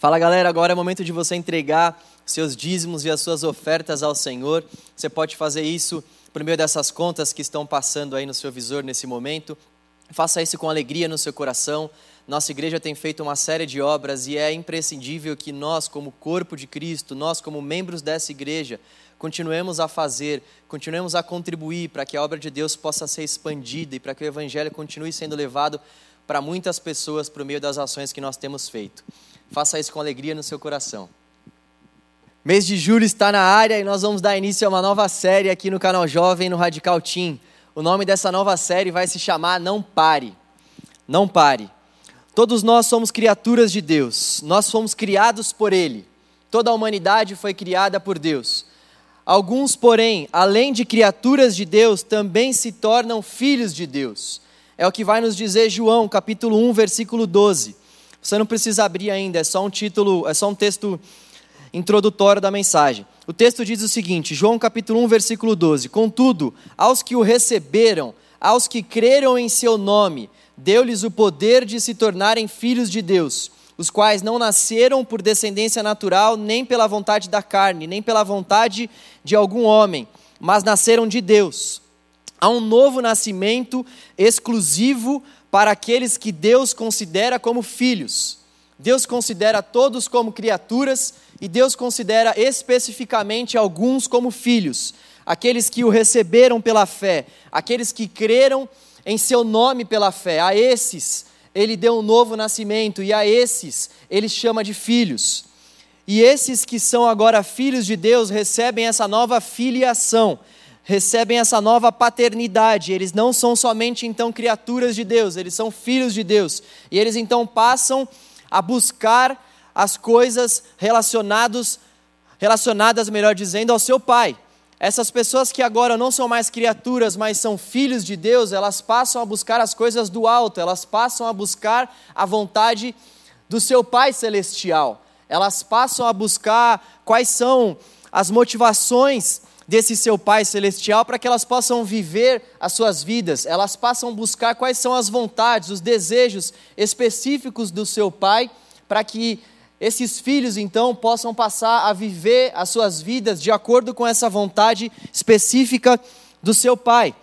Fala galera, agora é momento de você entregar seus dízimos e as suas ofertas ao Senhor. Você pode fazer isso por meio dessas contas que estão passando aí no seu visor nesse momento. Faça isso com alegria no seu coração. Nossa igreja tem feito uma série de obras e é imprescindível que nós, como corpo de Cristo, nós, como membros dessa igreja, continuemos a fazer, continuemos a contribuir para que a obra de Deus possa ser expandida e para que o Evangelho continue sendo levado para muitas pessoas por meio das ações que nós temos feito. Faça isso com alegria no seu coração. Mês de julho está na área e nós vamos dar início a uma nova série aqui no canal Jovem no Radical Team. O nome dessa nova série vai se chamar Não Pare. Não pare. Todos nós somos criaturas de Deus. Nós fomos criados por Ele. Toda a humanidade foi criada por Deus. Alguns, porém, além de criaturas de Deus, também se tornam filhos de Deus. É o que vai nos dizer João, capítulo 1, versículo 12. Você não precisa abrir ainda, é só um título, é só um texto introdutório da mensagem. O texto diz o seguinte, João capítulo 1, versículo 12: Contudo, aos que o receberam, aos que creram em seu nome, deu-lhes o poder de se tornarem filhos de Deus os quais não nasceram por descendência natural, nem pela vontade da carne, nem pela vontade de algum homem, mas nasceram de Deus. Há um novo nascimento exclusivo para aqueles que Deus considera como filhos. Deus considera todos como criaturas e Deus considera especificamente alguns como filhos, aqueles que o receberam pela fé, aqueles que creram em seu nome pela fé. A esses ele deu um novo nascimento, e a esses ele chama de filhos. E esses que são agora filhos de Deus recebem essa nova filiação, recebem essa nova paternidade. Eles não são somente então criaturas de Deus, eles são filhos de Deus. E eles então passam a buscar as coisas relacionados, relacionadas, melhor dizendo, ao seu pai. Essas pessoas que agora não são mais criaturas, mas são filhos de Deus, elas passam a buscar as coisas do alto, elas passam a buscar a vontade do seu Pai Celestial. Elas passam a buscar quais são as motivações desse seu Pai Celestial para que elas possam viver as suas vidas. Elas passam a buscar quais são as vontades, os desejos específicos do seu Pai para que esses filhos então possam passar a viver as suas vidas de acordo com essa vontade específica do seu pai.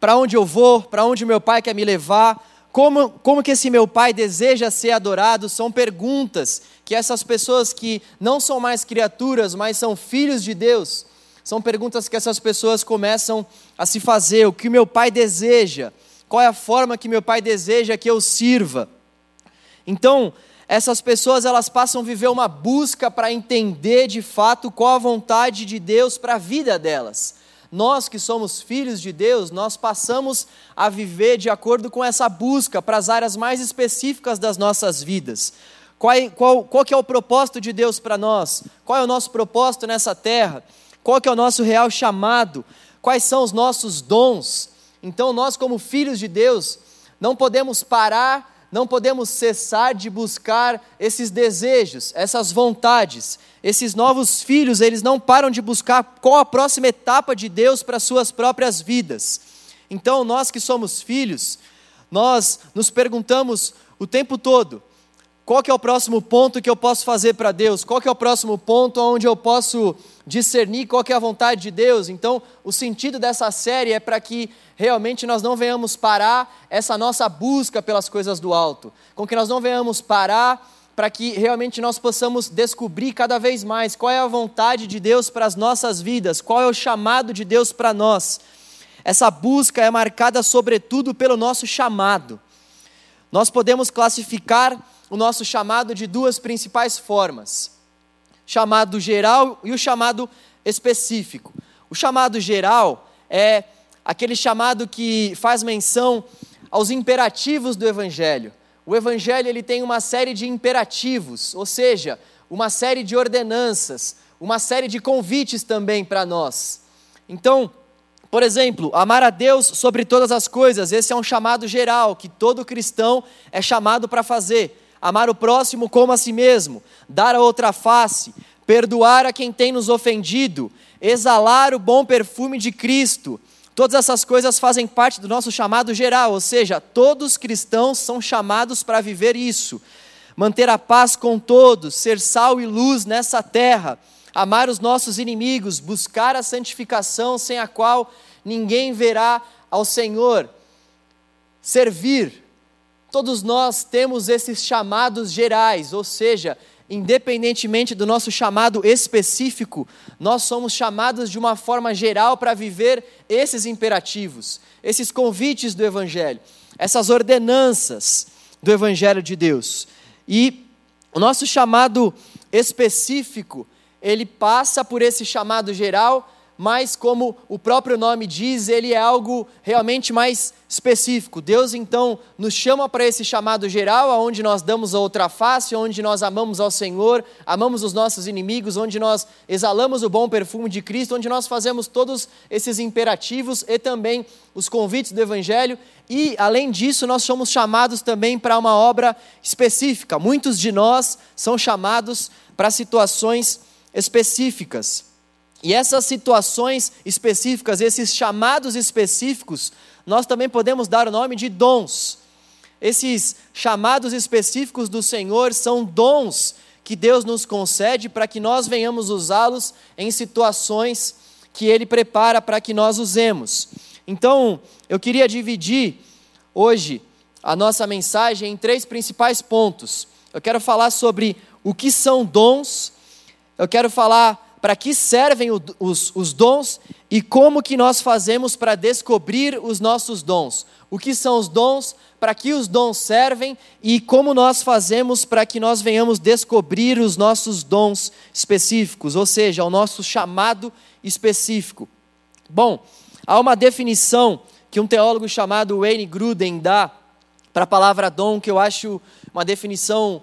Para onde eu vou, para onde meu pai quer me levar, como, como que esse meu pai deseja ser adorado, são perguntas que essas pessoas que não são mais criaturas, mas são filhos de Deus, são perguntas que essas pessoas começam a se fazer: o que meu pai deseja, qual é a forma que meu pai deseja que eu sirva. Então, essas pessoas elas passam a viver uma busca para entender de fato qual a vontade de Deus para a vida delas. Nós que somos filhos de Deus, nós passamos a viver de acordo com essa busca para as áreas mais específicas das nossas vidas. Qual, qual, qual que é o propósito de Deus para nós? Qual é o nosso propósito nessa terra? Qual que é o nosso real chamado? Quais são os nossos dons? Então nós como filhos de Deus, não podemos parar não podemos cessar de buscar esses desejos, essas vontades. Esses novos filhos, eles não param de buscar qual a próxima etapa de Deus para suas próprias vidas. Então, nós que somos filhos, nós nos perguntamos o tempo todo: qual que é o próximo ponto que eu posso fazer para Deus? Qual que é o próximo ponto onde eu posso discernir qual que é a vontade de Deus? Então, o sentido dessa série é para que realmente nós não venhamos parar essa nossa busca pelas coisas do alto, com que nós não venhamos parar para que realmente nós possamos descobrir cada vez mais qual é a vontade de Deus para as nossas vidas, qual é o chamado de Deus para nós. Essa busca é marcada sobretudo pelo nosso chamado. Nós podemos classificar o nosso chamado de duas principais formas: chamado geral e o chamado específico. O chamado geral é aquele chamado que faz menção aos imperativos do evangelho. O evangelho ele tem uma série de imperativos, ou seja, uma série de ordenanças, uma série de convites também para nós. Então, por exemplo, amar a Deus sobre todas as coisas, esse é um chamado geral que todo cristão é chamado para fazer amar o próximo como a si mesmo, dar a outra face, perdoar a quem tem nos ofendido, exalar o bom perfume de Cristo. Todas essas coisas fazem parte do nosso chamado geral, ou seja, todos cristãos são chamados para viver isso. manter a paz com todos, ser sal e luz nessa terra, amar os nossos inimigos, buscar a santificação sem a qual ninguém verá ao Senhor, servir. Todos nós temos esses chamados gerais, ou seja, independentemente do nosso chamado específico, nós somos chamados de uma forma geral para viver esses imperativos, esses convites do Evangelho, essas ordenanças do Evangelho de Deus. E o nosso chamado específico, ele passa por esse chamado geral mas como o próprio nome diz, ele é algo realmente mais específico. Deus então nos chama para esse chamado geral, aonde nós damos a outra face, onde nós amamos ao Senhor, amamos os nossos inimigos, onde nós exalamos o bom perfume de Cristo, onde nós fazemos todos esses imperativos e também os convites do Evangelho. E, além disso, nós somos chamados também para uma obra específica. Muitos de nós são chamados para situações específicas. E essas situações específicas, esses chamados específicos, nós também podemos dar o nome de dons. Esses chamados específicos do Senhor são dons que Deus nos concede para que nós venhamos usá-los em situações que Ele prepara para que nós usemos. Então, eu queria dividir hoje a nossa mensagem em três principais pontos. Eu quero falar sobre o que são dons, eu quero falar para que servem os, os dons e como que nós fazemos para descobrir os nossos dons. O que são os dons, para que os dons servem e como nós fazemos para que nós venhamos descobrir os nossos dons específicos, ou seja, o nosso chamado específico. Bom, há uma definição que um teólogo chamado Wayne Gruden dá para a palavra dom que eu acho uma definição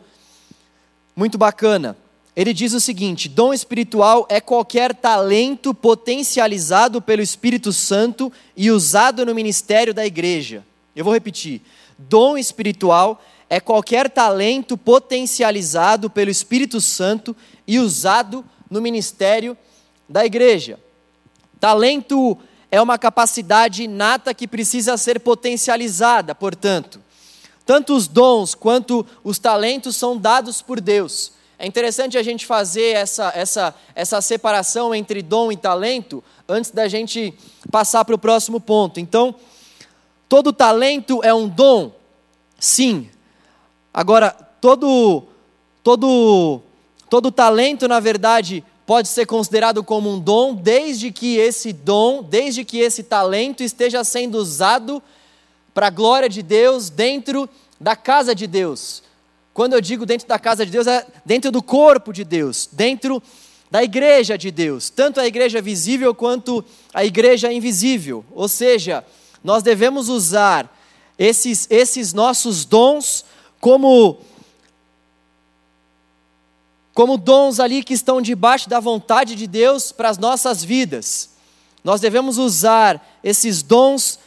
muito bacana. Ele diz o seguinte: dom espiritual é qualquer talento potencializado pelo Espírito Santo e usado no ministério da igreja. Eu vou repetir: dom espiritual é qualquer talento potencializado pelo Espírito Santo e usado no ministério da igreja. Talento é uma capacidade inata que precisa ser potencializada, portanto. Tanto os dons quanto os talentos são dados por Deus. É interessante a gente fazer essa, essa, essa separação entre dom e talento antes da gente passar para o próximo ponto. Então, todo talento é um dom? Sim. Agora, todo, todo, todo talento, na verdade, pode ser considerado como um dom, desde que esse dom, desde que esse talento esteja sendo usado para a glória de Deus dentro da casa de Deus. Quando eu digo dentro da casa de Deus, é dentro do corpo de Deus, dentro da igreja de Deus, tanto a igreja visível quanto a igreja invisível. Ou seja, nós devemos usar esses, esses nossos dons como como dons ali que estão debaixo da vontade de Deus para as nossas vidas. Nós devemos usar esses dons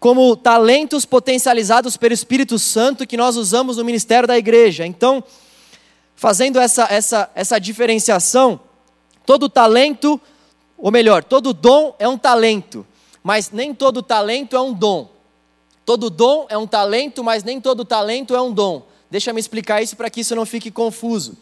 como talentos potencializados pelo Espírito Santo que nós usamos no ministério da igreja. Então, fazendo essa, essa, essa diferenciação, todo talento, ou melhor, todo dom é um talento, mas nem todo talento é um dom. Todo dom é um talento, mas nem todo talento é um dom. Deixa me explicar isso para que isso não fique confuso.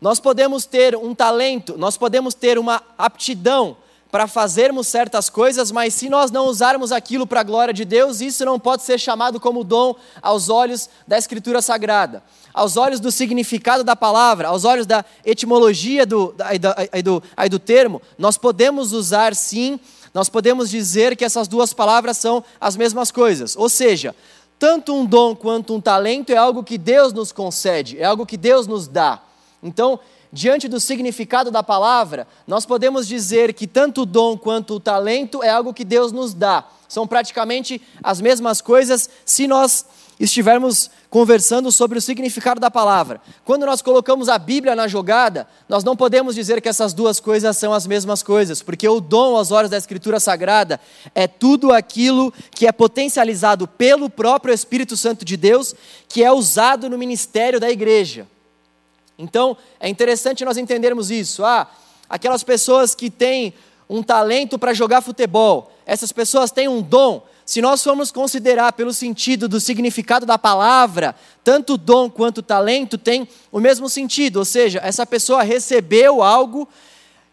Nós podemos ter um talento, nós podemos ter uma aptidão para fazermos certas coisas, mas se nós não usarmos aquilo para a glória de Deus, isso não pode ser chamado como dom aos olhos da Escritura Sagrada, aos olhos do significado da palavra, aos olhos da etimologia do, do, do, do termo. Nós podemos usar sim, nós podemos dizer que essas duas palavras são as mesmas coisas, ou seja, tanto um dom quanto um talento é algo que Deus nos concede, é algo que Deus nos dá. Então, diante do significado da palavra, nós podemos dizer que tanto o dom quanto o talento é algo que Deus nos dá. São praticamente as mesmas coisas se nós estivermos conversando sobre o significado da palavra. Quando nós colocamos a Bíblia na jogada, nós não podemos dizer que essas duas coisas são as mesmas coisas, porque o dom aos olhos da Escritura Sagrada é tudo aquilo que é potencializado pelo próprio Espírito Santo de Deus, que é usado no ministério da igreja. Então, é interessante nós entendermos isso. Ah, aquelas pessoas que têm um talento para jogar futebol, essas pessoas têm um dom. se nós formos considerar pelo sentido do significado da palavra, tanto dom quanto talento tem o mesmo sentido, ou seja, essa pessoa recebeu algo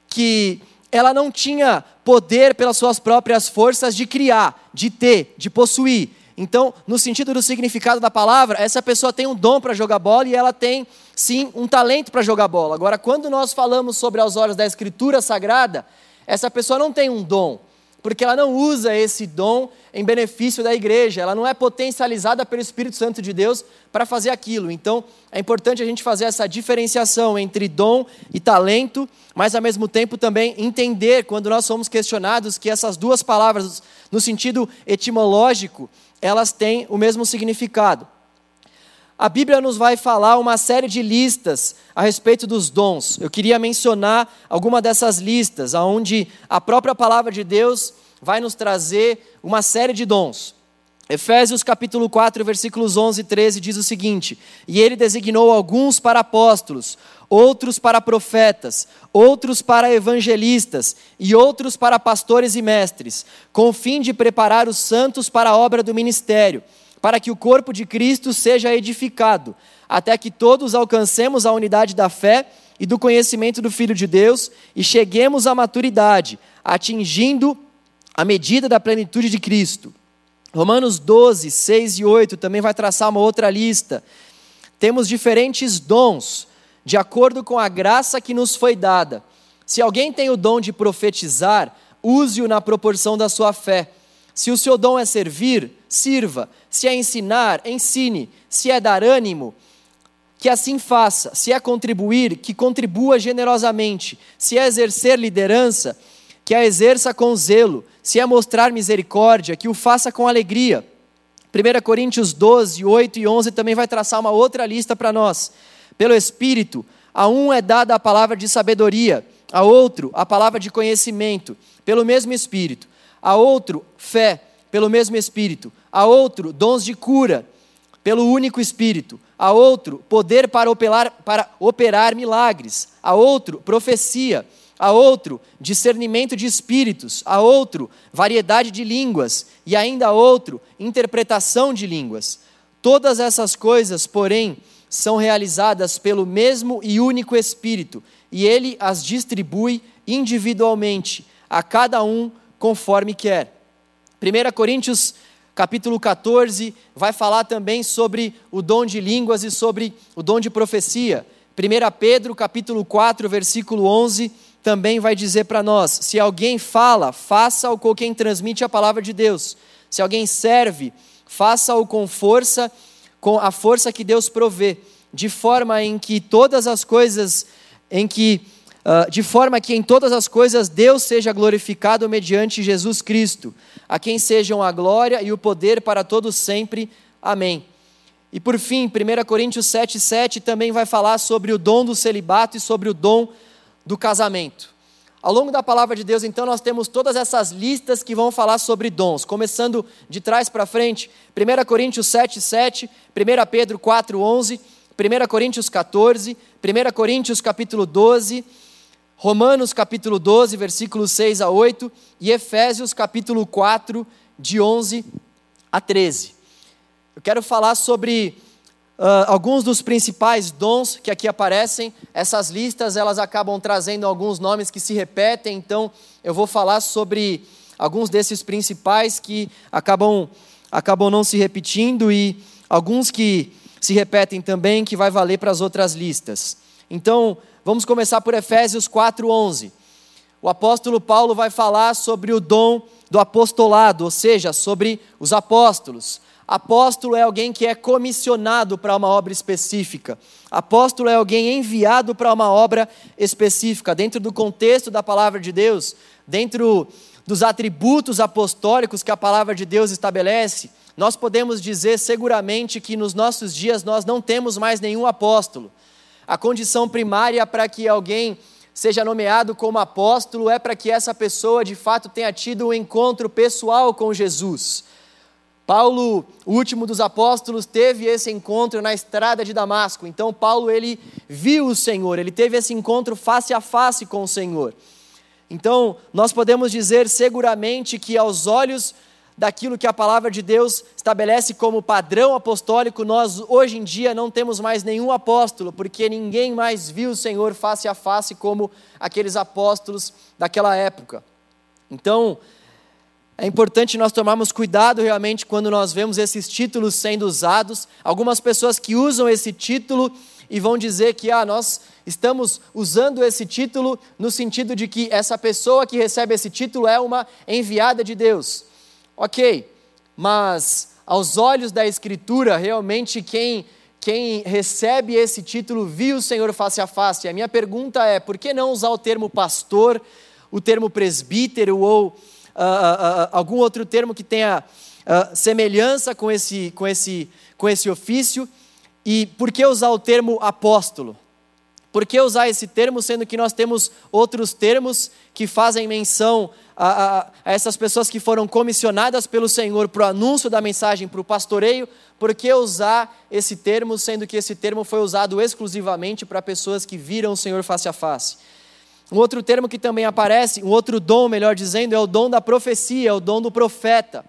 que ela não tinha poder pelas suas próprias forças de criar, de ter, de possuir. Então, no sentido do significado da palavra, essa pessoa tem um dom para jogar bola e ela tem, sim, um talento para jogar bola. Agora, quando nós falamos sobre aos olhos da Escritura Sagrada, essa pessoa não tem um dom, porque ela não usa esse dom em benefício da igreja, ela não é potencializada pelo Espírito Santo de Deus para fazer aquilo. Então, é importante a gente fazer essa diferenciação entre dom e talento, mas ao mesmo tempo também entender, quando nós somos questionados, que essas duas palavras, no sentido etimológico, elas têm o mesmo significado. A Bíblia nos vai falar uma série de listas a respeito dos dons. Eu queria mencionar alguma dessas listas, onde a própria palavra de Deus vai nos trazer uma série de dons. Efésios capítulo 4, versículos 11 e 13 diz o seguinte: E ele designou alguns para apóstolos, outros para profetas, outros para evangelistas e outros para pastores e mestres, com o fim de preparar os santos para a obra do ministério, para que o corpo de Cristo seja edificado, até que todos alcancemos a unidade da fé e do conhecimento do Filho de Deus e cheguemos à maturidade, atingindo a medida da plenitude de Cristo. Romanos 12, 6 e 8 também vai traçar uma outra lista. Temos diferentes dons de acordo com a graça que nos foi dada. Se alguém tem o dom de profetizar, use-o na proporção da sua fé. Se o seu dom é servir, sirva. Se é ensinar, ensine. Se é dar ânimo, que assim faça. Se é contribuir, que contribua generosamente. Se é exercer liderança, que a exerça com zelo. Se é mostrar misericórdia, que o faça com alegria. 1 Coríntios 12, 8 e 11 também vai traçar uma outra lista para nós. Pelo Espírito, a um é dada a palavra de sabedoria, a outro a palavra de conhecimento, pelo mesmo Espírito, a outro fé, pelo mesmo Espírito, a outro dons de cura, pelo único Espírito, a outro poder para operar, para operar milagres, a outro profecia, a outro discernimento de espíritos, a outro variedade de línguas e ainda a outro interpretação de línguas. Todas essas coisas, porém, são realizadas pelo mesmo e único Espírito, e ele as distribui individualmente, a cada um conforme quer. 1 Coríntios capítulo 14 vai falar também sobre o dom de línguas e sobre o dom de profecia. 1 Pedro capítulo 4, versículo 11, também vai dizer para nós: se alguém fala, faça-o com quem transmite a palavra de Deus. Se alguém serve, faça-o com força com a força que Deus provê, de forma em que todas as coisas, em que, uh, de forma que em todas as coisas Deus seja glorificado mediante Jesus Cristo, a quem sejam a glória e o poder para todos sempre. Amém. E por fim, 1 Coríntios 7,7 também vai falar sobre o dom do celibato e sobre o dom do casamento. Ao longo da palavra de Deus, então, nós temos todas essas listas que vão falar sobre dons, começando de trás para frente, 1 Coríntios 7, 7, 1 Pedro 4, 11, 1 Coríntios 14, 1 Coríntios capítulo 12, Romanos capítulo 12, versículos 6 a 8, e Efésios capítulo 4, de 11 a 13. Eu quero falar sobre Uh, alguns dos principais dons que aqui aparecem, essas listas elas acabam trazendo alguns nomes que se repetem, então eu vou falar sobre alguns desses principais que acabam, acabam não se repetindo e alguns que se repetem também, que vai valer para as outras listas. Então, vamos começar por Efésios 4:11. O apóstolo Paulo vai falar sobre o dom do apostolado, ou seja, sobre os apóstolos. Apóstolo é alguém que é comissionado para uma obra específica. Apóstolo é alguém enviado para uma obra específica. Dentro do contexto da palavra de Deus, dentro dos atributos apostólicos que a palavra de Deus estabelece, nós podemos dizer seguramente que nos nossos dias nós não temos mais nenhum apóstolo. A condição primária para que alguém seja nomeado como apóstolo é para que essa pessoa de fato tenha tido um encontro pessoal com Jesus. Paulo, o último dos apóstolos, teve esse encontro na estrada de Damasco. Então Paulo ele viu o Senhor, ele teve esse encontro face a face com o Senhor. Então, nós podemos dizer seguramente que aos olhos daquilo que a palavra de Deus estabelece como padrão apostólico, nós hoje em dia não temos mais nenhum apóstolo, porque ninguém mais viu o Senhor face a face como aqueles apóstolos daquela época. Então, é importante nós tomarmos cuidado realmente quando nós vemos esses títulos sendo usados. Algumas pessoas que usam esse título e vão dizer que ah, nós estamos usando esse título no sentido de que essa pessoa que recebe esse título é uma enviada de Deus. Ok, mas aos olhos da Escritura, realmente quem, quem recebe esse título viu o Senhor face a face. A minha pergunta é: por que não usar o termo pastor, o termo presbítero ou uh, uh, uh, algum outro termo que tenha semelhança com esse, com, esse, com esse ofício? E por que usar o termo apóstolo? Por que usar esse termo, sendo que nós temos outros termos que fazem menção a, a, a essas pessoas que foram comissionadas pelo Senhor para o anúncio da mensagem, para o pastoreio, por que usar esse termo, sendo que esse termo foi usado exclusivamente para pessoas que viram o Senhor face a face? Um outro termo que também aparece, um outro dom, melhor dizendo, é o dom da profecia, é o dom do profeta.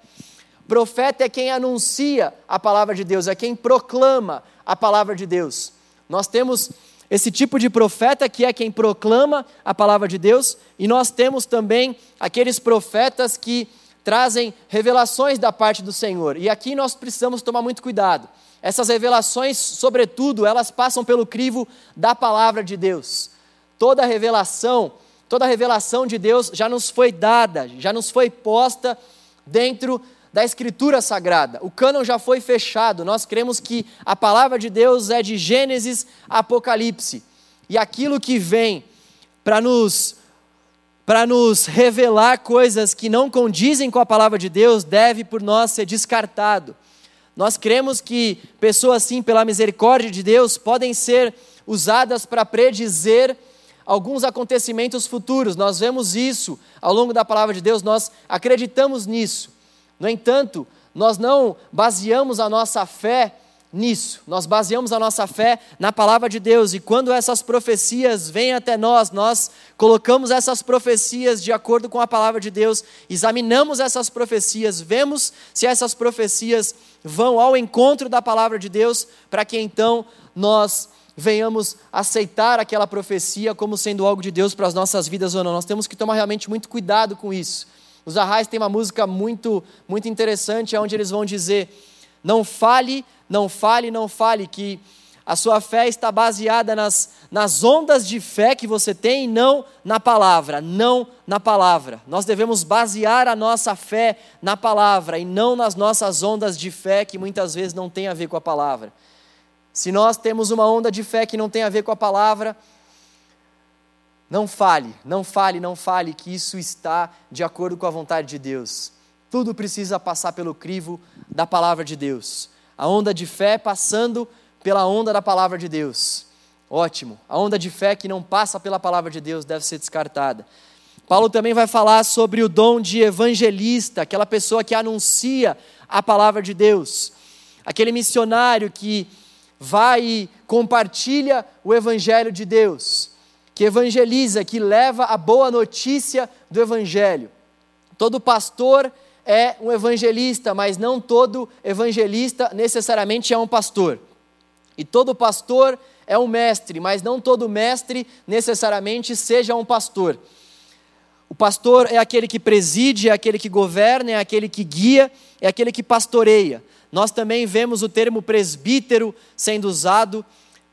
Profeta é quem anuncia a palavra de Deus, é quem proclama a palavra de Deus. Nós temos esse tipo de profeta que é quem proclama a palavra de Deus, e nós temos também aqueles profetas que trazem revelações da parte do Senhor. E aqui nós precisamos tomar muito cuidado. Essas revelações, sobretudo, elas passam pelo crivo da palavra de Deus. Toda revelação, toda revelação de Deus já nos foi dada, já nos foi posta dentro da Escritura Sagrada. O cânon já foi fechado. Nós cremos que a palavra de Deus é de Gênesis a Apocalipse. E aquilo que vem para nos para nos revelar coisas que não condizem com a palavra de Deus, deve por nós ser descartado. Nós cremos que pessoas assim, pela misericórdia de Deus, podem ser usadas para predizer alguns acontecimentos futuros. Nós vemos isso ao longo da palavra de Deus, nós acreditamos nisso. No entanto, nós não baseamos a nossa fé nisso, nós baseamos a nossa fé na palavra de Deus, e quando essas profecias vêm até nós, nós colocamos essas profecias de acordo com a palavra de Deus, examinamos essas profecias, vemos se essas profecias vão ao encontro da palavra de Deus, para que então nós venhamos aceitar aquela profecia como sendo algo de Deus para as nossas vidas ou não. Nós temos que tomar realmente muito cuidado com isso. Os Arrais têm uma música muito, muito interessante, onde eles vão dizer: não fale, não fale, não fale, que a sua fé está baseada nas, nas ondas de fé que você tem e não na palavra, não na palavra. Nós devemos basear a nossa fé na palavra e não nas nossas ondas de fé que muitas vezes não tem a ver com a palavra. Se nós temos uma onda de fé que não tem a ver com a palavra, não fale, não fale, não fale que isso está de acordo com a vontade de Deus. Tudo precisa passar pelo crivo da palavra de Deus. A onda de fé passando pela onda da palavra de Deus. Ótimo. A onda de fé que não passa pela palavra de Deus deve ser descartada. Paulo também vai falar sobre o dom de evangelista, aquela pessoa que anuncia a palavra de Deus. Aquele missionário que vai e compartilha o evangelho de Deus que evangeliza, que leva a boa notícia do Evangelho. Todo pastor é um evangelista, mas não todo evangelista necessariamente é um pastor. E todo pastor é um mestre, mas não todo mestre necessariamente seja um pastor. O pastor é aquele que preside, é aquele que governa, é aquele que guia, é aquele que pastoreia. Nós também vemos o termo presbítero sendo usado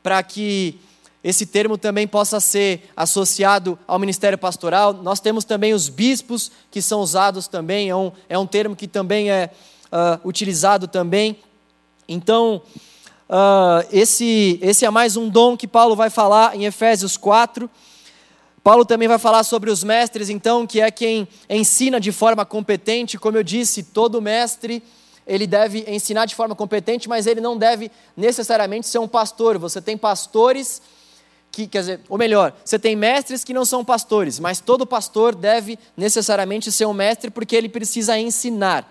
para que esse termo também possa ser associado ao ministério pastoral. Nós temos também os bispos, que são usados também, é um, é um termo que também é uh, utilizado também. Então, uh, esse, esse é mais um dom que Paulo vai falar em Efésios 4. Paulo também vai falar sobre os mestres, então, que é quem ensina de forma competente. Como eu disse, todo mestre ele deve ensinar de forma competente, mas ele não deve necessariamente ser um pastor. Você tem pastores que, quer dizer, ou melhor, você tem mestres que não são pastores, mas todo pastor deve necessariamente ser um mestre porque ele precisa ensinar.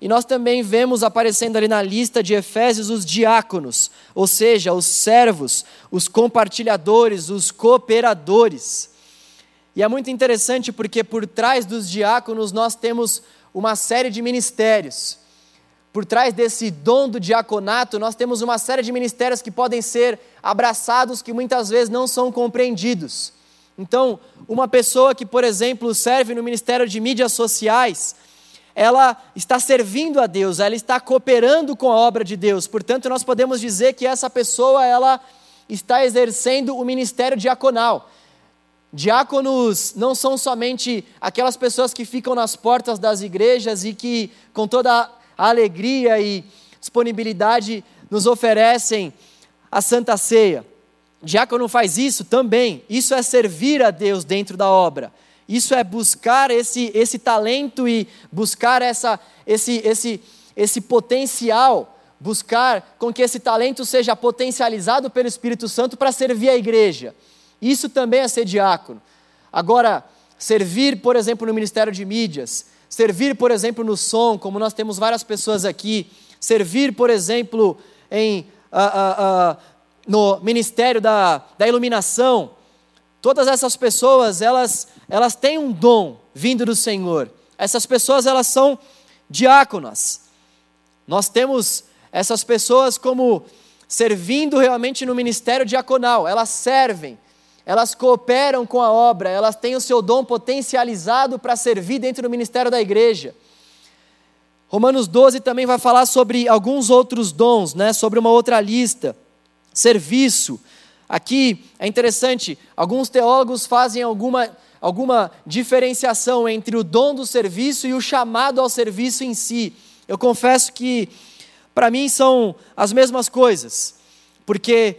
E nós também vemos aparecendo ali na lista de Efésios os diáconos, ou seja, os servos, os compartilhadores, os cooperadores. E é muito interessante porque por trás dos diáconos nós temos uma série de ministérios. Por trás desse dom do diaconato, nós temos uma série de ministérios que podem ser abraçados, que muitas vezes não são compreendidos. Então, uma pessoa que, por exemplo, serve no ministério de mídias sociais, ela está servindo a Deus, ela está cooperando com a obra de Deus. Portanto, nós podemos dizer que essa pessoa, ela está exercendo o ministério diaconal. Diáconos não são somente aquelas pessoas que ficam nas portas das igrejas e que, com toda alegria e disponibilidade, nos oferecem a Santa Ceia. Diácono faz isso também. Isso é servir a Deus dentro da obra. Isso é buscar esse, esse talento e buscar essa, esse, esse, esse potencial, buscar com que esse talento seja potencializado pelo Espírito Santo para servir a igreja. Isso também é ser diácono. Agora, servir, por exemplo, no ministério de mídias, servir, por exemplo, no som, como nós temos várias pessoas aqui, servir, por exemplo, em, uh, uh, uh, no ministério da, da iluminação, todas essas pessoas, elas, elas têm um dom vindo do Senhor. Essas pessoas, elas são diáconas. Nós temos essas pessoas como servindo realmente no ministério diaconal, elas servem elas cooperam com a obra, elas têm o seu dom potencializado para servir dentro do ministério da igreja. Romanos 12 também vai falar sobre alguns outros dons, né? sobre uma outra lista. Serviço. Aqui é interessante, alguns teólogos fazem alguma, alguma diferenciação entre o dom do serviço e o chamado ao serviço em si. Eu confesso que, para mim, são as mesmas coisas, porque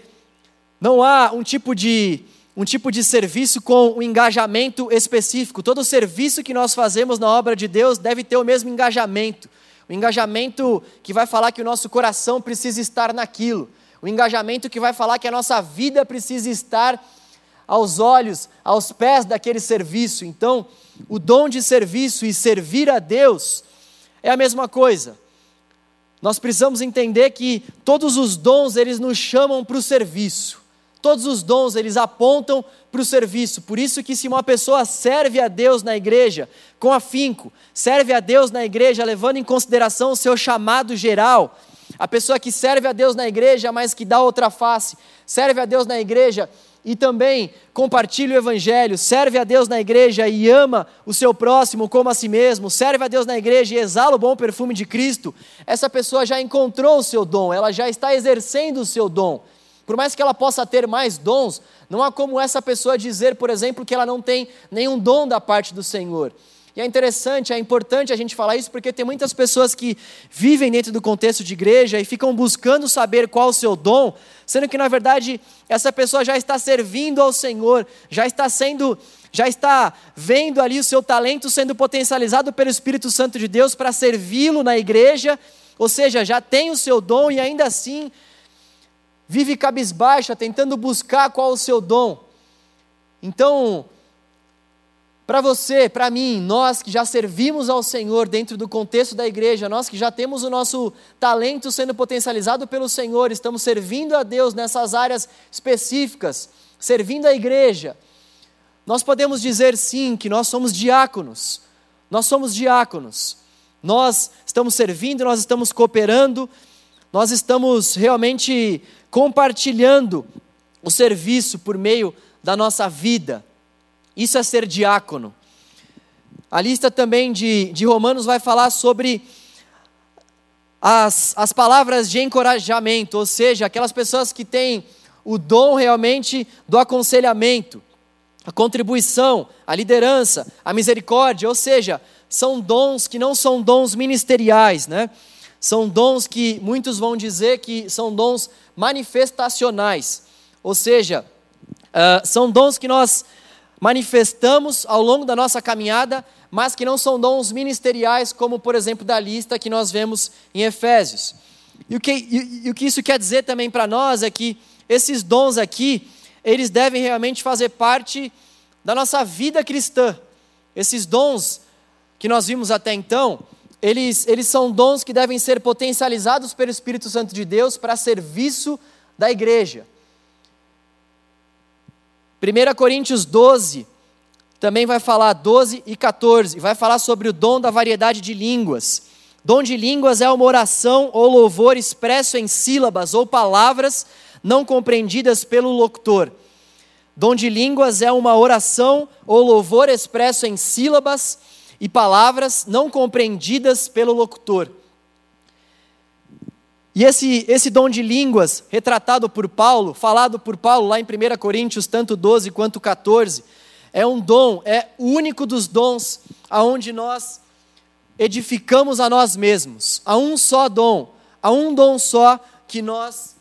não há um tipo de um tipo de serviço com um engajamento específico. Todo serviço que nós fazemos na obra de Deus deve ter o mesmo engajamento. O engajamento que vai falar que o nosso coração precisa estar naquilo. O engajamento que vai falar que a nossa vida precisa estar aos olhos, aos pés daquele serviço. Então, o dom de serviço e servir a Deus é a mesma coisa. Nós precisamos entender que todos os dons eles nos chamam para o serviço. Todos os dons, eles apontam para o serviço. Por isso que se uma pessoa serve a Deus na igreja com afinco, serve a Deus na igreja levando em consideração o seu chamado geral, a pessoa que serve a Deus na igreja, mas que dá outra face, serve a Deus na igreja e também compartilha o evangelho, serve a Deus na igreja e ama o seu próximo como a si mesmo, serve a Deus na igreja e exala o bom perfume de Cristo, essa pessoa já encontrou o seu dom, ela já está exercendo o seu dom. Por mais que ela possa ter mais dons, não há como essa pessoa dizer, por exemplo, que ela não tem nenhum dom da parte do Senhor. E é interessante, é importante a gente falar isso porque tem muitas pessoas que vivem dentro do contexto de igreja e ficam buscando saber qual o seu dom, sendo que na verdade essa pessoa já está servindo ao Senhor, já está sendo, já está vendo ali o seu talento sendo potencializado pelo Espírito Santo de Deus para servi-lo na igreja, ou seja, já tem o seu dom e ainda assim vive cabisbaixa, tentando buscar qual o seu dom. Então, para você, para mim, nós que já servimos ao Senhor dentro do contexto da igreja, nós que já temos o nosso talento sendo potencializado pelo Senhor, estamos servindo a Deus nessas áreas específicas, servindo a igreja, nós podemos dizer sim que nós somos diáconos. Nós somos diáconos. Nós estamos servindo, nós estamos cooperando, nós estamos realmente compartilhando o serviço por meio da nossa vida. Isso é ser diácono. A lista também de, de Romanos vai falar sobre as, as palavras de encorajamento, ou seja, aquelas pessoas que têm o dom realmente do aconselhamento, a contribuição, a liderança, a misericórdia, ou seja, são dons que não são dons ministeriais, né? São dons que muitos vão dizer que são dons manifestacionais, ou seja, uh, são dons que nós manifestamos ao longo da nossa caminhada, mas que não são dons ministeriais, como por exemplo da lista que nós vemos em Efésios. E o que, e, e o que isso quer dizer também para nós é que esses dons aqui, eles devem realmente fazer parte da nossa vida cristã. Esses dons que nós vimos até então, eles, eles são dons que devem ser potencializados pelo Espírito Santo de Deus para serviço da igreja. 1 Coríntios 12, também vai falar 12 e 14, vai falar sobre o dom da variedade de línguas. Dom de línguas é uma oração ou louvor expresso em sílabas ou palavras não compreendidas pelo locutor. Dom de línguas é uma oração ou louvor expresso em sílabas e palavras não compreendidas pelo locutor. E esse, esse dom de línguas, retratado por Paulo, falado por Paulo lá em 1 Coríntios, tanto 12 quanto 14, é um dom, é o único dos dons aonde nós edificamos a nós mesmos. Há um só dom, há um dom só que nós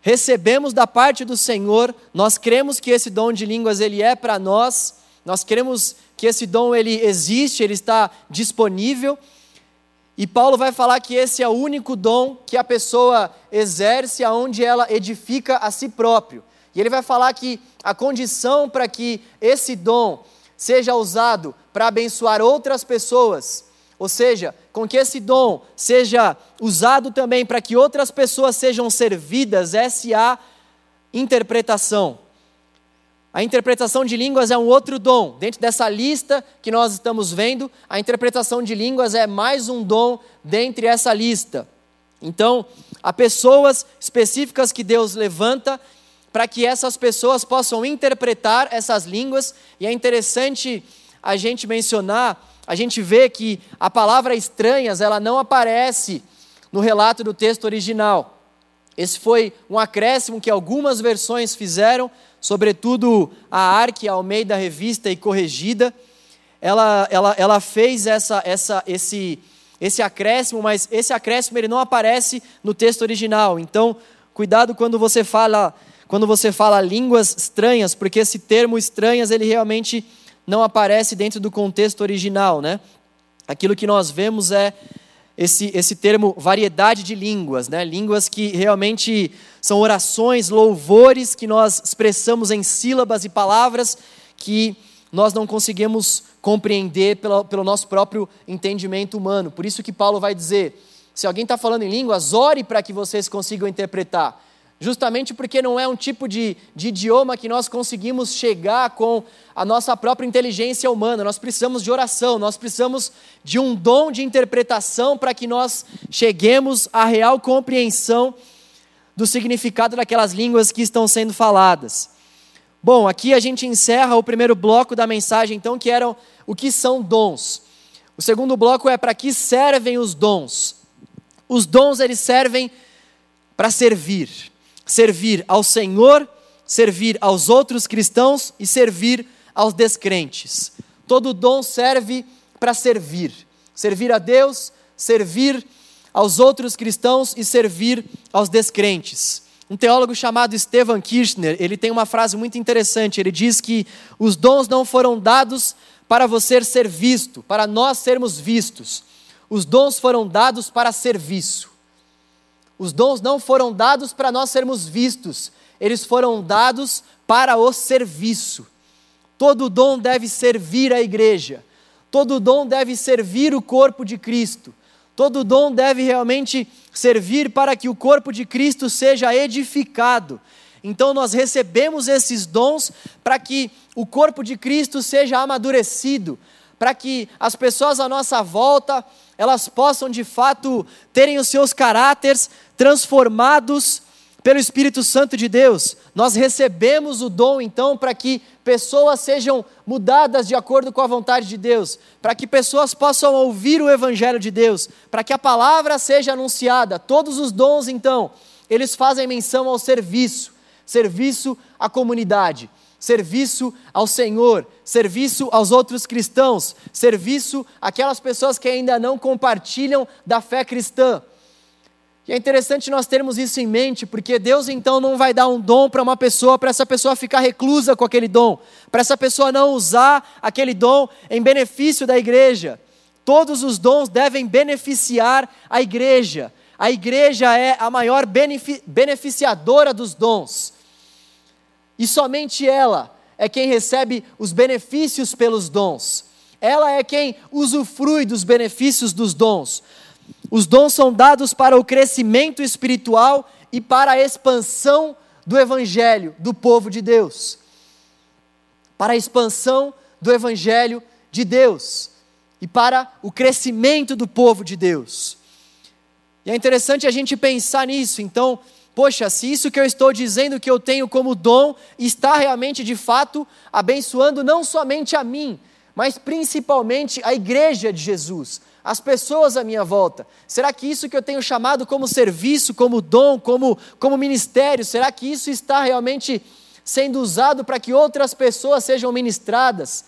recebemos da parte do Senhor. Nós cremos que esse dom de línguas ele é para nós. Nós cremos que esse dom ele existe, ele está disponível e Paulo vai falar que esse é o único dom que a pessoa exerce aonde ela edifica a si próprio. E ele vai falar que a condição para que esse dom seja usado para abençoar outras pessoas, ou seja, com que esse dom seja usado também para que outras pessoas sejam servidas, essa é a interpretação. A interpretação de línguas é um outro dom. Dentro dessa lista que nós estamos vendo, a interpretação de línguas é mais um dom dentre essa lista. Então, há pessoas específicas que Deus levanta para que essas pessoas possam interpretar essas línguas, e é interessante a gente mencionar, a gente vê que a palavra estranhas, ela não aparece no relato do texto original. Esse foi um acréscimo que algumas versões fizeram sobretudo a Arque Almeida Revista e Corrigida, ela, ela, ela fez essa, essa, esse, esse acréscimo, mas esse acréscimo ele não aparece no texto original. Então, cuidado quando você fala quando você fala línguas estranhas, porque esse termo estranhas ele realmente não aparece dentro do contexto original, né? Aquilo que nós vemos é esse, esse termo variedade de línguas, né? línguas que realmente são orações, louvores que nós expressamos em sílabas e palavras que nós não conseguimos compreender pelo, pelo nosso próprio entendimento humano. Por isso que Paulo vai dizer: se alguém está falando em línguas, ore para que vocês consigam interpretar justamente porque não é um tipo de, de idioma que nós conseguimos chegar com a nossa própria inteligência humana. Nós precisamos de oração, nós precisamos de um dom de interpretação para que nós cheguemos à real compreensão do significado daquelas línguas que estão sendo faladas. Bom, aqui a gente encerra o primeiro bloco da mensagem, então, que eram o que são dons. O segundo bloco é para que servem os dons. Os dons eles servem para servir servir ao Senhor, servir aos outros cristãos e servir aos descrentes. Todo dom serve para servir. Servir a Deus, servir aos outros cristãos e servir aos descrentes. Um teólogo chamado Stephen Kirchner, ele tem uma frase muito interessante. Ele diz que os dons não foram dados para você ser visto, para nós sermos vistos. Os dons foram dados para serviço. Os dons não foram dados para nós sermos vistos, eles foram dados para o serviço. Todo dom deve servir a igreja, todo dom deve servir o corpo de Cristo, todo dom deve realmente servir para que o corpo de Cristo seja edificado. Então nós recebemos esses dons para que o corpo de Cristo seja amadurecido, para que as pessoas à nossa volta elas possam de fato terem os seus caráteres transformados pelo Espírito Santo de Deus. Nós recebemos o dom então para que pessoas sejam mudadas de acordo com a vontade de Deus, para que pessoas possam ouvir o evangelho de Deus, para que a palavra seja anunciada. Todos os dons então, eles fazem menção ao serviço, serviço à comunidade serviço ao Senhor, serviço aos outros cristãos, serviço àquelas pessoas que ainda não compartilham da fé cristã. E é interessante nós termos isso em mente, porque Deus então não vai dar um dom para uma pessoa, para essa pessoa ficar reclusa com aquele dom, para essa pessoa não usar aquele dom em benefício da igreja. Todos os dons devem beneficiar a igreja. A igreja é a maior beneficiadora dos dons. E somente ela é quem recebe os benefícios pelos dons. Ela é quem usufrui dos benefícios dos dons. Os dons são dados para o crescimento espiritual e para a expansão do evangelho do povo de Deus. Para a expansão do Evangelho de Deus e para o crescimento do povo de Deus. E é interessante a gente pensar nisso, então, poxa, se isso que eu estou dizendo que eu tenho como dom está realmente de fato abençoando não somente a mim, mas principalmente a igreja de Jesus, as pessoas à minha volta? Será que isso que eu tenho chamado como serviço, como dom, como, como ministério, será que isso está realmente sendo usado para que outras pessoas sejam ministradas?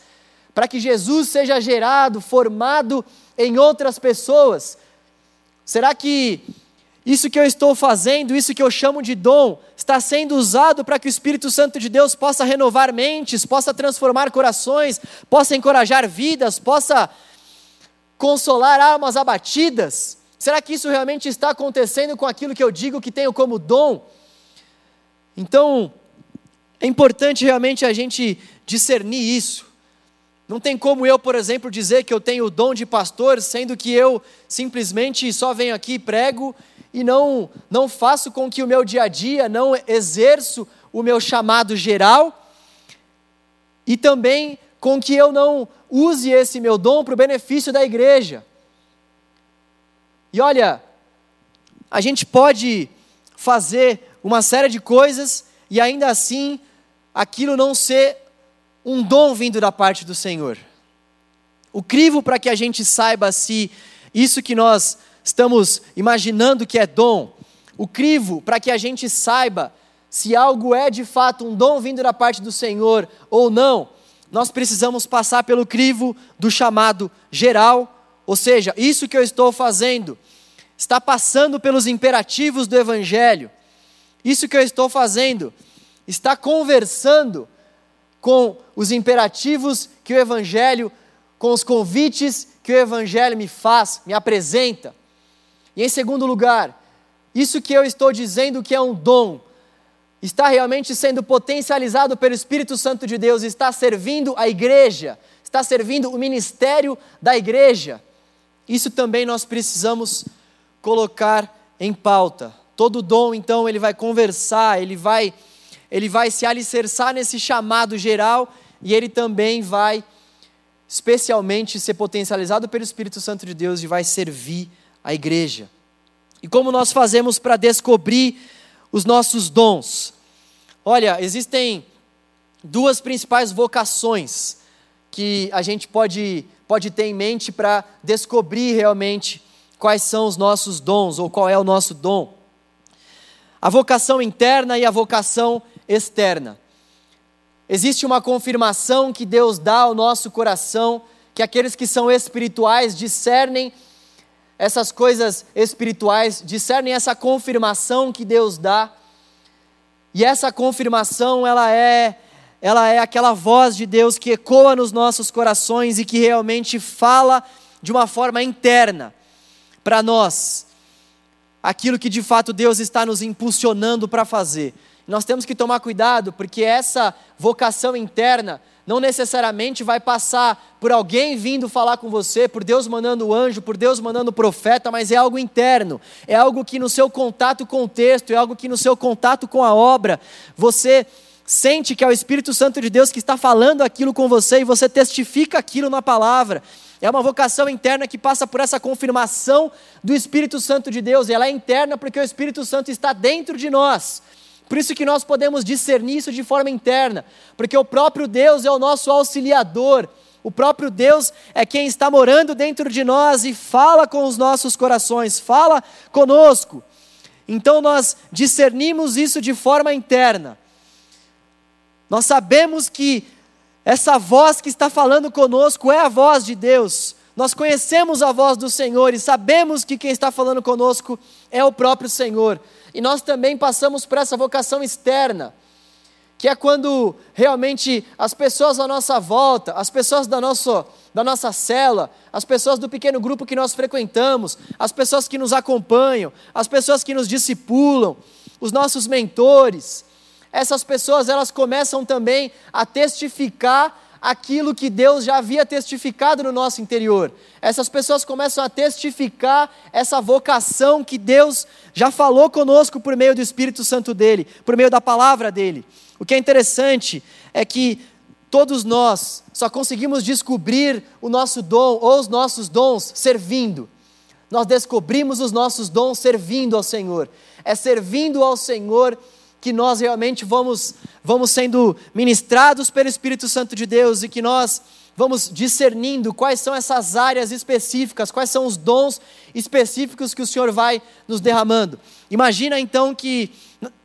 Para que Jesus seja gerado, formado em outras pessoas? Será que isso que eu estou fazendo, isso que eu chamo de dom, está sendo usado para que o Espírito Santo de Deus possa renovar mentes, possa transformar corações, possa encorajar vidas, possa consolar almas abatidas? Será que isso realmente está acontecendo com aquilo que eu digo que tenho como dom? Então, é importante realmente a gente discernir isso. Não tem como eu, por exemplo, dizer que eu tenho o dom de pastor, sendo que eu simplesmente só venho aqui e prego e não, não faço com que o meu dia a dia, não exerço o meu chamado geral e também com que eu não use esse meu dom para o benefício da igreja. E olha, a gente pode fazer uma série de coisas e ainda assim aquilo não ser um dom vindo da parte do Senhor. O crivo para que a gente saiba se isso que nós estamos imaginando que é dom, o crivo para que a gente saiba se algo é de fato um dom vindo da parte do Senhor ou não, nós precisamos passar pelo crivo do chamado geral, ou seja, isso que eu estou fazendo está passando pelos imperativos do Evangelho, isso que eu estou fazendo está conversando com os imperativos que o Evangelho, com os convites que o Evangelho me faz, me apresenta. E em segundo lugar, isso que eu estou dizendo que é um dom, está realmente sendo potencializado pelo Espírito Santo de Deus, está servindo a igreja, está servindo o ministério da igreja. Isso também nós precisamos colocar em pauta. Todo dom, então, ele vai conversar, ele vai ele vai se alicerçar nesse chamado geral e ele também vai especialmente ser potencializado pelo Espírito Santo de Deus e vai servir a igreja. E como nós fazemos para descobrir os nossos dons. Olha, existem duas principais vocações que a gente pode, pode ter em mente para descobrir realmente quais são os nossos dons ou qual é o nosso dom. A vocação interna e a vocação externa. Existe uma confirmação que Deus dá ao nosso coração, que aqueles que são espirituais discernem essas coisas espirituais, discernem essa confirmação que Deus dá. E essa confirmação, ela é ela é aquela voz de Deus que ecoa nos nossos corações e que realmente fala de uma forma interna para nós aquilo que de fato Deus está nos impulsionando para fazer. Nós temos que tomar cuidado, porque essa vocação interna não necessariamente vai passar por alguém vindo falar com você, por Deus mandando o anjo, por Deus mandando o profeta, mas é algo interno, é algo que no seu contato com o texto, é algo que no seu contato com a obra, você sente que é o Espírito Santo de Deus que está falando aquilo com você e você testifica aquilo na palavra. É uma vocação interna que passa por essa confirmação do Espírito Santo de Deus, e ela é interna porque o Espírito Santo está dentro de nós. Por isso que nós podemos discernir isso de forma interna, porque o próprio Deus é o nosso auxiliador, o próprio Deus é quem está morando dentro de nós e fala com os nossos corações, fala conosco. Então nós discernimos isso de forma interna. Nós sabemos que essa voz que está falando conosco é a voz de Deus. Nós conhecemos a voz do Senhor e sabemos que quem está falando conosco é o próprio Senhor. E nós também passamos por essa vocação externa, que é quando realmente as pessoas à nossa volta, as pessoas da, nosso, da nossa cela, as pessoas do pequeno grupo que nós frequentamos, as pessoas que nos acompanham, as pessoas que nos discipulam, os nossos mentores, essas pessoas elas começam também a testificar aquilo que Deus já havia testificado no nosso interior. Essas pessoas começam a testificar essa vocação que Deus já falou conosco por meio do Espírito Santo dele, por meio da palavra dele. O que é interessante é que todos nós só conseguimos descobrir o nosso dom ou os nossos dons servindo. Nós descobrimos os nossos dons servindo ao Senhor. É servindo ao Senhor que nós realmente vamos, vamos sendo ministrados pelo Espírito Santo de Deus e que nós vamos discernindo quais são essas áreas específicas, quais são os dons específicos que o Senhor vai nos derramando. Imagina então que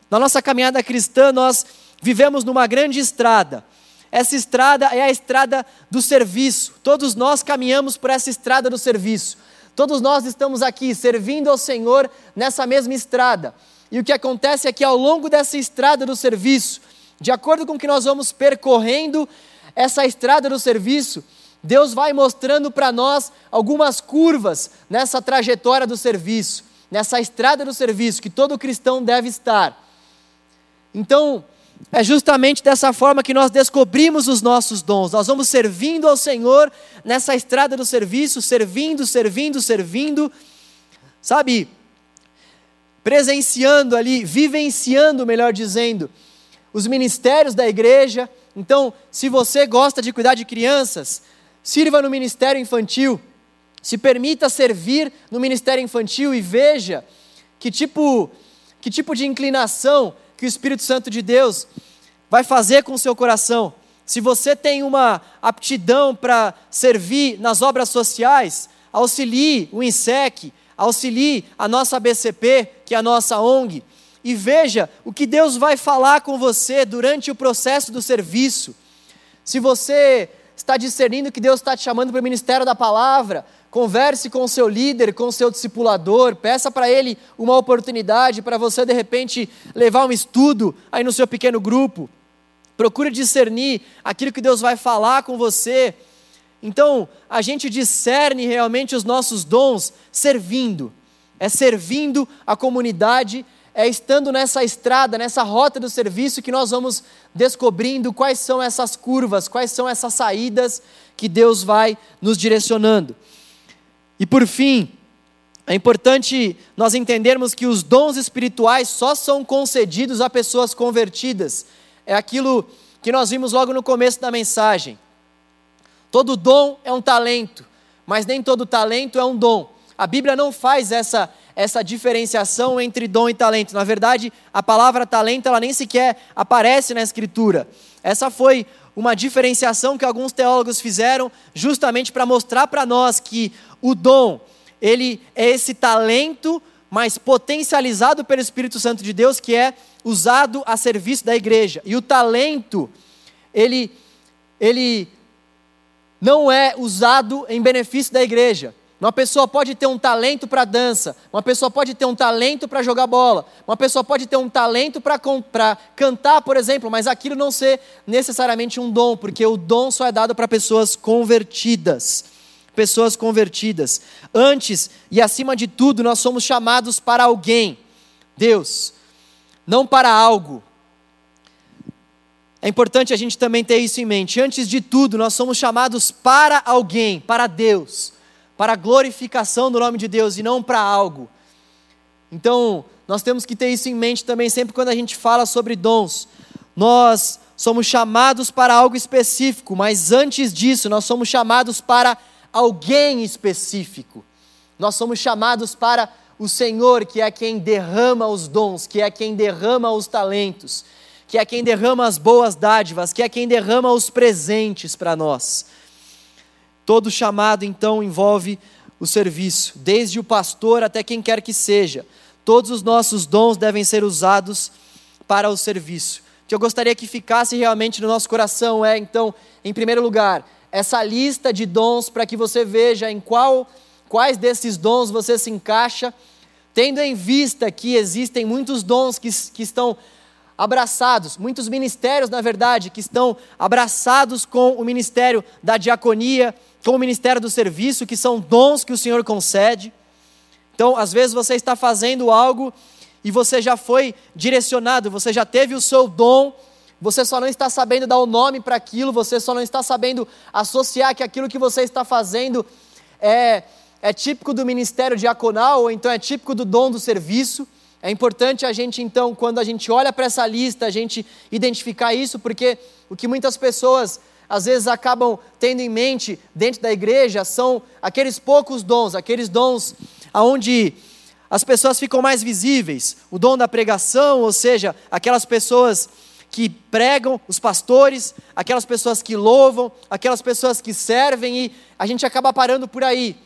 na nossa caminhada cristã nós vivemos numa grande estrada. Essa estrada é a estrada do serviço. Todos nós caminhamos por essa estrada do serviço. Todos nós estamos aqui servindo ao Senhor nessa mesma estrada. E o que acontece é que ao longo dessa estrada do serviço, de acordo com que nós vamos percorrendo essa estrada do serviço, Deus vai mostrando para nós algumas curvas nessa trajetória do serviço, nessa estrada do serviço que todo cristão deve estar. Então, é justamente dessa forma que nós descobrimos os nossos dons. Nós vamos servindo ao Senhor nessa estrada do serviço, servindo, servindo, servindo. Sabe, presenciando ali, vivenciando, melhor dizendo, os ministérios da igreja. Então, se você gosta de cuidar de crianças, sirva no ministério infantil. Se permita servir no ministério infantil e veja que tipo, que tipo de inclinação que o Espírito Santo de Deus vai fazer com o seu coração. Se você tem uma aptidão para servir nas obras sociais, auxilie o INSEC, auxilie a nossa BCP, que é a nossa ONG, e veja o que Deus vai falar com você durante o processo do serviço. Se você está discernindo que Deus está te chamando para o ministério da palavra, converse com o seu líder, com o seu discipulador, peça para ele uma oportunidade para você de repente levar um estudo aí no seu pequeno grupo. Procure discernir aquilo que Deus vai falar com você então, a gente discerne realmente os nossos dons servindo, é servindo a comunidade, é estando nessa estrada, nessa rota do serviço que nós vamos descobrindo quais são essas curvas, quais são essas saídas que Deus vai nos direcionando. E por fim, é importante nós entendermos que os dons espirituais só são concedidos a pessoas convertidas. É aquilo que nós vimos logo no começo da mensagem. Todo dom é um talento, mas nem todo talento é um dom. A Bíblia não faz essa, essa diferenciação entre dom e talento. Na verdade, a palavra talento ela nem sequer aparece na Escritura. Essa foi uma diferenciação que alguns teólogos fizeram justamente para mostrar para nós que o dom, ele é esse talento, mas potencializado pelo Espírito Santo de Deus, que é usado a serviço da igreja. E o talento, ele, ele não é usado em benefício da igreja. Uma pessoa pode ter um talento para dança, uma pessoa pode ter um talento para jogar bola, uma pessoa pode ter um talento para cantar, por exemplo, mas aquilo não ser necessariamente um dom, porque o dom só é dado para pessoas convertidas. Pessoas convertidas. Antes e acima de tudo, nós somos chamados para alguém, Deus, não para algo. É importante a gente também ter isso em mente. Antes de tudo, nós somos chamados para alguém, para Deus, para a glorificação do nome de Deus e não para algo. Então, nós temos que ter isso em mente também sempre quando a gente fala sobre dons. Nós somos chamados para algo específico, mas antes disso, nós somos chamados para alguém específico. Nós somos chamados para o Senhor, que é quem derrama os dons, que é quem derrama os talentos que é quem derrama as boas dádivas, que é quem derrama os presentes para nós. Todo chamado, então, envolve o serviço, desde o pastor até quem quer que seja. Todos os nossos dons devem ser usados para o serviço. O que eu gostaria que ficasse realmente no nosso coração é, então, em primeiro lugar, essa lista de dons para que você veja em qual, quais desses dons você se encaixa, tendo em vista que existem muitos dons que, que estão abraçados, muitos ministérios, na verdade, que estão abraçados com o ministério da diaconia, com o ministério do serviço, que são dons que o Senhor concede. Então, às vezes você está fazendo algo e você já foi direcionado, você já teve o seu dom, você só não está sabendo dar o nome para aquilo, você só não está sabendo associar que aquilo que você está fazendo é, é típico do ministério diaconal, ou então é típico do dom do serviço. É importante a gente, então, quando a gente olha para essa lista, a gente identificar isso, porque o que muitas pessoas às vezes acabam tendo em mente dentro da igreja são aqueles poucos dons, aqueles dons aonde as pessoas ficam mais visíveis. O dom da pregação, ou seja, aquelas pessoas que pregam, os pastores, aquelas pessoas que louvam, aquelas pessoas que servem e a gente acaba parando por aí.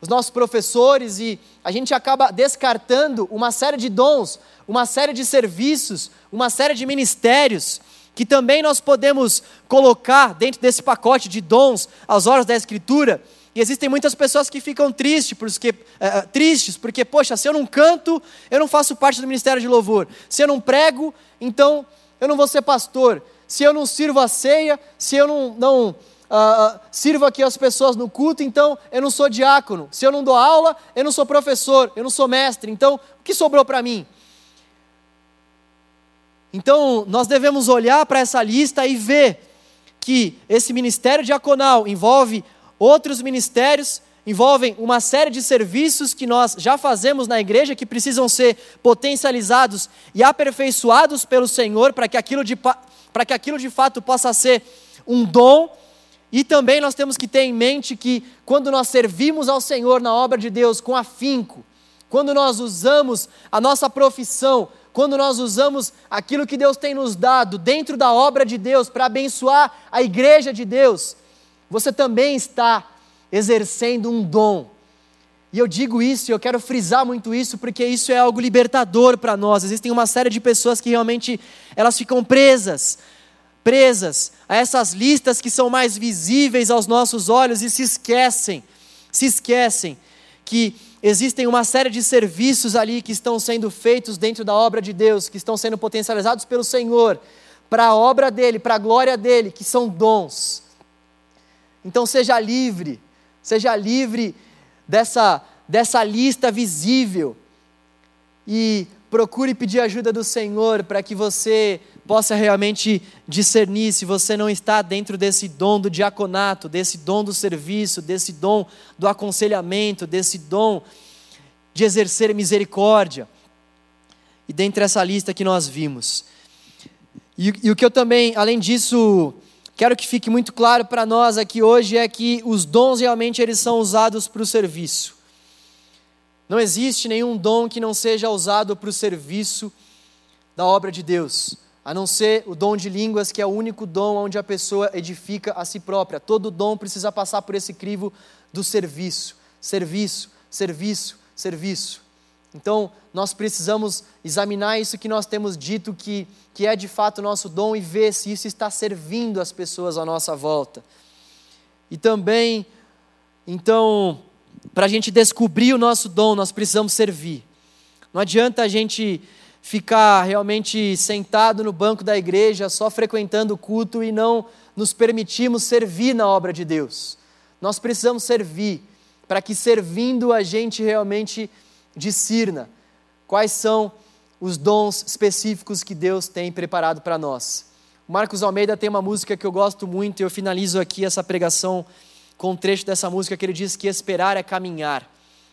Os nossos professores e a gente acaba descartando uma série de dons, uma série de serviços, uma série de ministérios que também nós podemos colocar dentro desse pacote de dons às horas da Escritura. E existem muitas pessoas que ficam tristes porque, é, tristes, porque, poxa, se eu não canto, eu não faço parte do ministério de louvor. Se eu não prego, então eu não vou ser pastor. Se eu não sirvo a ceia, se eu não, não uh, sirvo aqui as pessoas no culto, então eu não sou diácono. Se eu não dou aula, eu não sou professor, eu não sou mestre. Então, o que sobrou para mim? Então, nós devemos olhar para essa lista e ver que esse ministério diaconal envolve outros ministérios, envolvem uma série de serviços que nós já fazemos na igreja que precisam ser potencializados e aperfeiçoados pelo Senhor para que aquilo de, para que aquilo de fato possa ser um dom. E também nós temos que ter em mente que quando nós servimos ao Senhor na obra de Deus com afinco, quando nós usamos a nossa profissão quando nós usamos aquilo que Deus tem nos dado dentro da obra de Deus para abençoar a igreja de Deus, você também está exercendo um dom. E eu digo isso, eu quero frisar muito isso, porque isso é algo libertador para nós. Existem uma série de pessoas que realmente elas ficam presas, presas a essas listas que são mais visíveis aos nossos olhos e se esquecem, se esquecem que existem uma série de serviços ali que estão sendo feitos dentro da obra de Deus, que estão sendo potencializados pelo Senhor, para a obra dele, para a glória dele, que são dons. Então seja livre, seja livre dessa, dessa lista visível e procure pedir ajuda do Senhor para que você possa realmente discernir se você não está dentro desse dom do diaconato, desse dom do serviço, desse dom do aconselhamento, desse dom de exercer misericórdia. E dentre essa lista que nós vimos. E, e o que eu também, além disso, quero que fique muito claro para nós aqui hoje é que os dons realmente eles são usados para o serviço. Não existe nenhum dom que não seja usado para o serviço da obra de Deus a não ser o dom de línguas, que é o único dom onde a pessoa edifica a si própria. Todo dom precisa passar por esse crivo do serviço, serviço, serviço, serviço. Então, nós precisamos examinar isso que nós temos dito que, que é de fato o nosso dom e ver se isso está servindo as pessoas à nossa volta. E também, então, para a gente descobrir o nosso dom, nós precisamos servir. Não adianta a gente ficar realmente sentado no banco da igreja, só frequentando o culto e não nos permitimos servir na obra de Deus. Nós precisamos servir, para que servindo a gente realmente discirna quais são os dons específicos que Deus tem preparado para nós. Marcos Almeida tem uma música que eu gosto muito e eu finalizo aqui essa pregação com um trecho dessa música que ele diz que esperar é caminhar.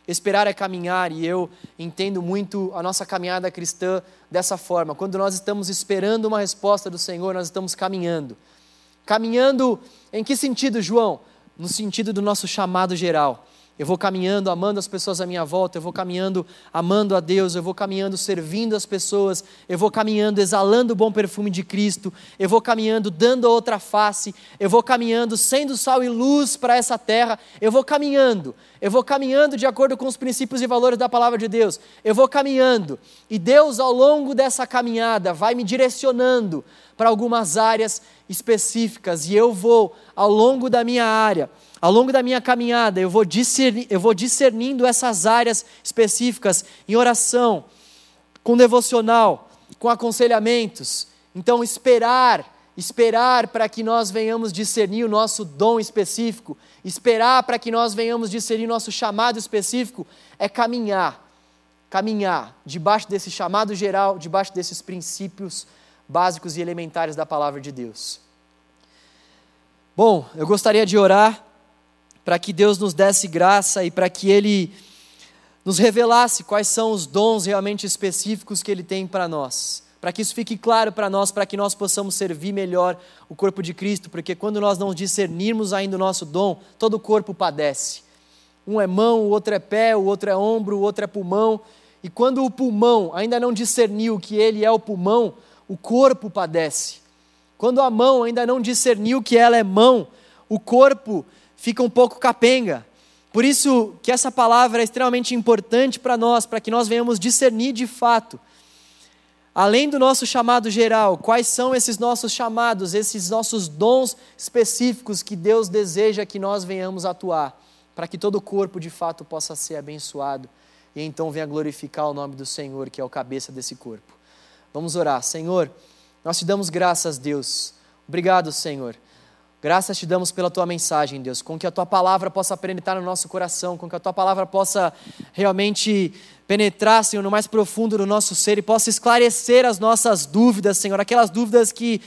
Esperar é caminhar, e eu entendo muito a nossa caminhada cristã dessa forma. Quando nós estamos esperando uma resposta do Senhor, nós estamos caminhando. Caminhando em que sentido, João? No sentido do nosso chamado geral. Eu vou caminhando, amando as pessoas à minha volta, eu vou caminhando, amando a Deus, eu vou caminhando, servindo as pessoas, eu vou caminhando, exalando o bom perfume de Cristo, eu vou caminhando, dando a outra face, eu vou caminhando, sendo sal e luz para essa terra, eu vou caminhando, eu vou caminhando de acordo com os princípios e valores da palavra de Deus, eu vou caminhando, e Deus, ao longo dessa caminhada, vai me direcionando para algumas áreas específicas, e eu vou, ao longo da minha área, ao longo da minha caminhada, eu vou, eu vou discernindo essas áreas específicas em oração, com devocional, com aconselhamentos. Então, esperar, esperar para que nós venhamos discernir o nosso dom específico, esperar para que nós venhamos discernir o nosso chamado específico, é caminhar. Caminhar debaixo desse chamado geral, debaixo desses princípios básicos e elementares da palavra de Deus. Bom, eu gostaria de orar para que Deus nos desse graça e para que Ele nos revelasse quais são os dons realmente específicos que Ele tem para nós, para que isso fique claro para nós, para que nós possamos servir melhor o corpo de Cristo, porque quando nós não discernirmos ainda o nosso dom, todo o corpo padece. Um é mão, o outro é pé, o outro é ombro, o outro é pulmão. E quando o pulmão ainda não discerniu que ele é o pulmão, o corpo padece. Quando a mão ainda não discerniu que ela é mão, o corpo fica um pouco capenga. Por isso que essa palavra é extremamente importante para nós, para que nós venhamos discernir de fato Além do nosso chamado geral, quais são esses nossos chamados, esses nossos dons específicos que Deus deseja que nós venhamos atuar, para que todo o corpo de fato possa ser abençoado e então venha glorificar o nome do Senhor, que é o cabeça desse corpo. Vamos orar. Senhor, nós te damos graças, Deus. Obrigado, Senhor. Graças te damos pela tua mensagem, Deus, com que a tua palavra possa penetrar no nosso coração, com que a tua palavra possa realmente penetrar, Senhor, no mais profundo do nosso ser e possa esclarecer as nossas dúvidas, Senhor, aquelas dúvidas que,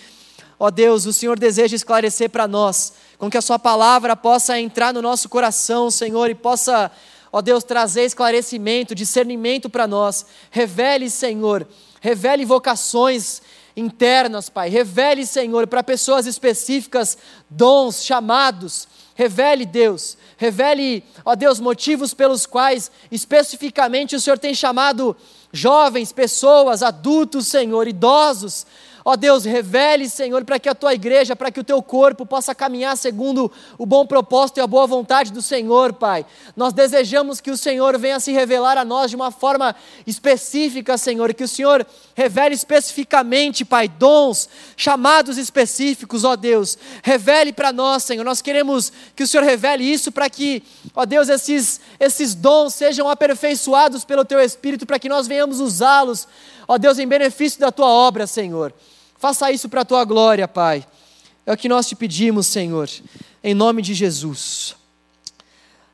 ó Deus, o Senhor deseja esclarecer para nós, com que a Sua palavra possa entrar no nosso coração, Senhor, e possa, ó Deus, trazer esclarecimento, discernimento para nós. Revele, Senhor, revele vocações internas, Pai. Revele, Senhor, para pessoas específicas, dons, chamados. Revele, Deus, Revele, ó Deus, motivos pelos quais especificamente o Senhor tem chamado jovens, pessoas, adultos, Senhor, idosos, Ó Deus, revele, Senhor, para que a tua igreja, para que o teu corpo possa caminhar segundo o bom propósito e a boa vontade do Senhor, Pai. Nós desejamos que o Senhor venha se revelar a nós de uma forma específica, Senhor, que o Senhor revele especificamente, Pai, dons, chamados específicos, ó Deus. Revele para nós, Senhor. Nós queremos que o Senhor revele isso para que, ó Deus, esses, esses dons sejam aperfeiçoados pelo teu Espírito, para que nós venhamos usá-los, ó Deus, em benefício da tua obra, Senhor. Faça isso para a tua glória, Pai. É o que nós te pedimos, Senhor, em nome de Jesus.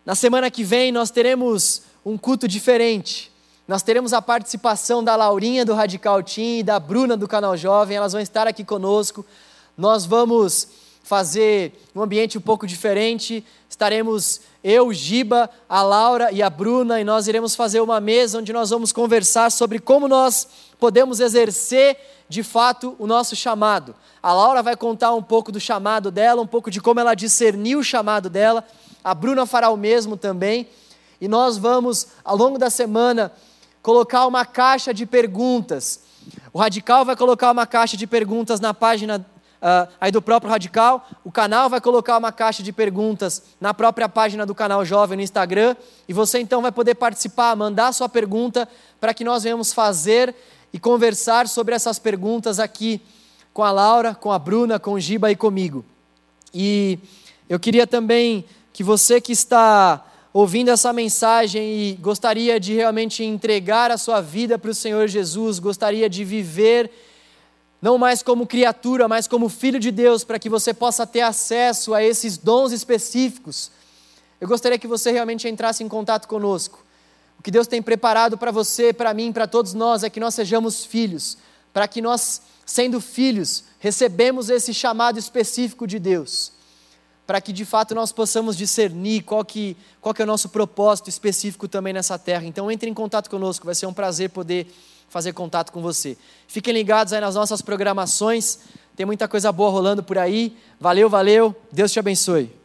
Na semana que vem nós teremos um culto diferente. Nós teremos a participação da Laurinha do Radical Team e da Bruna do Canal Jovem, elas vão estar aqui conosco. Nós vamos fazer um ambiente um pouco diferente. Estaremos eu, Giba, a Laura e a Bruna, e nós iremos fazer uma mesa onde nós vamos conversar sobre como nós podemos exercer de fato o nosso chamado. A Laura vai contar um pouco do chamado dela, um pouco de como ela discerniu o chamado dela. A Bruna fará o mesmo também. E nós vamos, ao longo da semana, colocar uma caixa de perguntas. O Radical vai colocar uma caixa de perguntas na página uh, aí do próprio Radical. O canal vai colocar uma caixa de perguntas na própria página do canal Jovem no Instagram. E você então vai poder participar, mandar sua pergunta para que nós venhamos fazer e conversar sobre essas perguntas aqui com a Laura, com a Bruna, com o Giba e comigo. E eu queria também que você que está ouvindo essa mensagem e gostaria de realmente entregar a sua vida para o Senhor Jesus, gostaria de viver não mais como criatura, mas como filho de Deus, para que você possa ter acesso a esses dons específicos. Eu gostaria que você realmente entrasse em contato conosco que Deus tem preparado para você, para mim, para todos nós é que nós sejamos filhos, para que nós, sendo filhos, recebemos esse chamado específico de Deus, para que de fato nós possamos discernir qual que, qual que é o nosso propósito específico também nessa terra. Então entre em contato conosco, vai ser um prazer poder fazer contato com você. Fiquem ligados aí nas nossas programações, tem muita coisa boa rolando por aí. Valeu, valeu, Deus te abençoe.